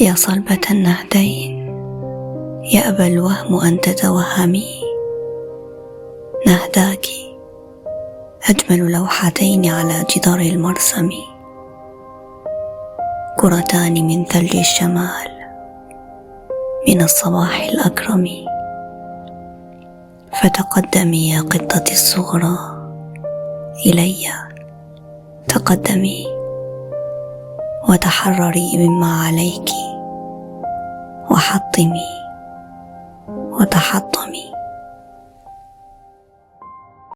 يا صلبة النهدين يأبى الوهم أن تتوهمي. نهداك أجمل لوحتين على جدار المرسم. كرتان من ثلج الشمال من الصباح الأكرم. فتقدمي يا قطتي الصغرى إلي تقدمي. وتحرري مما عليك. وحطمي وتحطمي.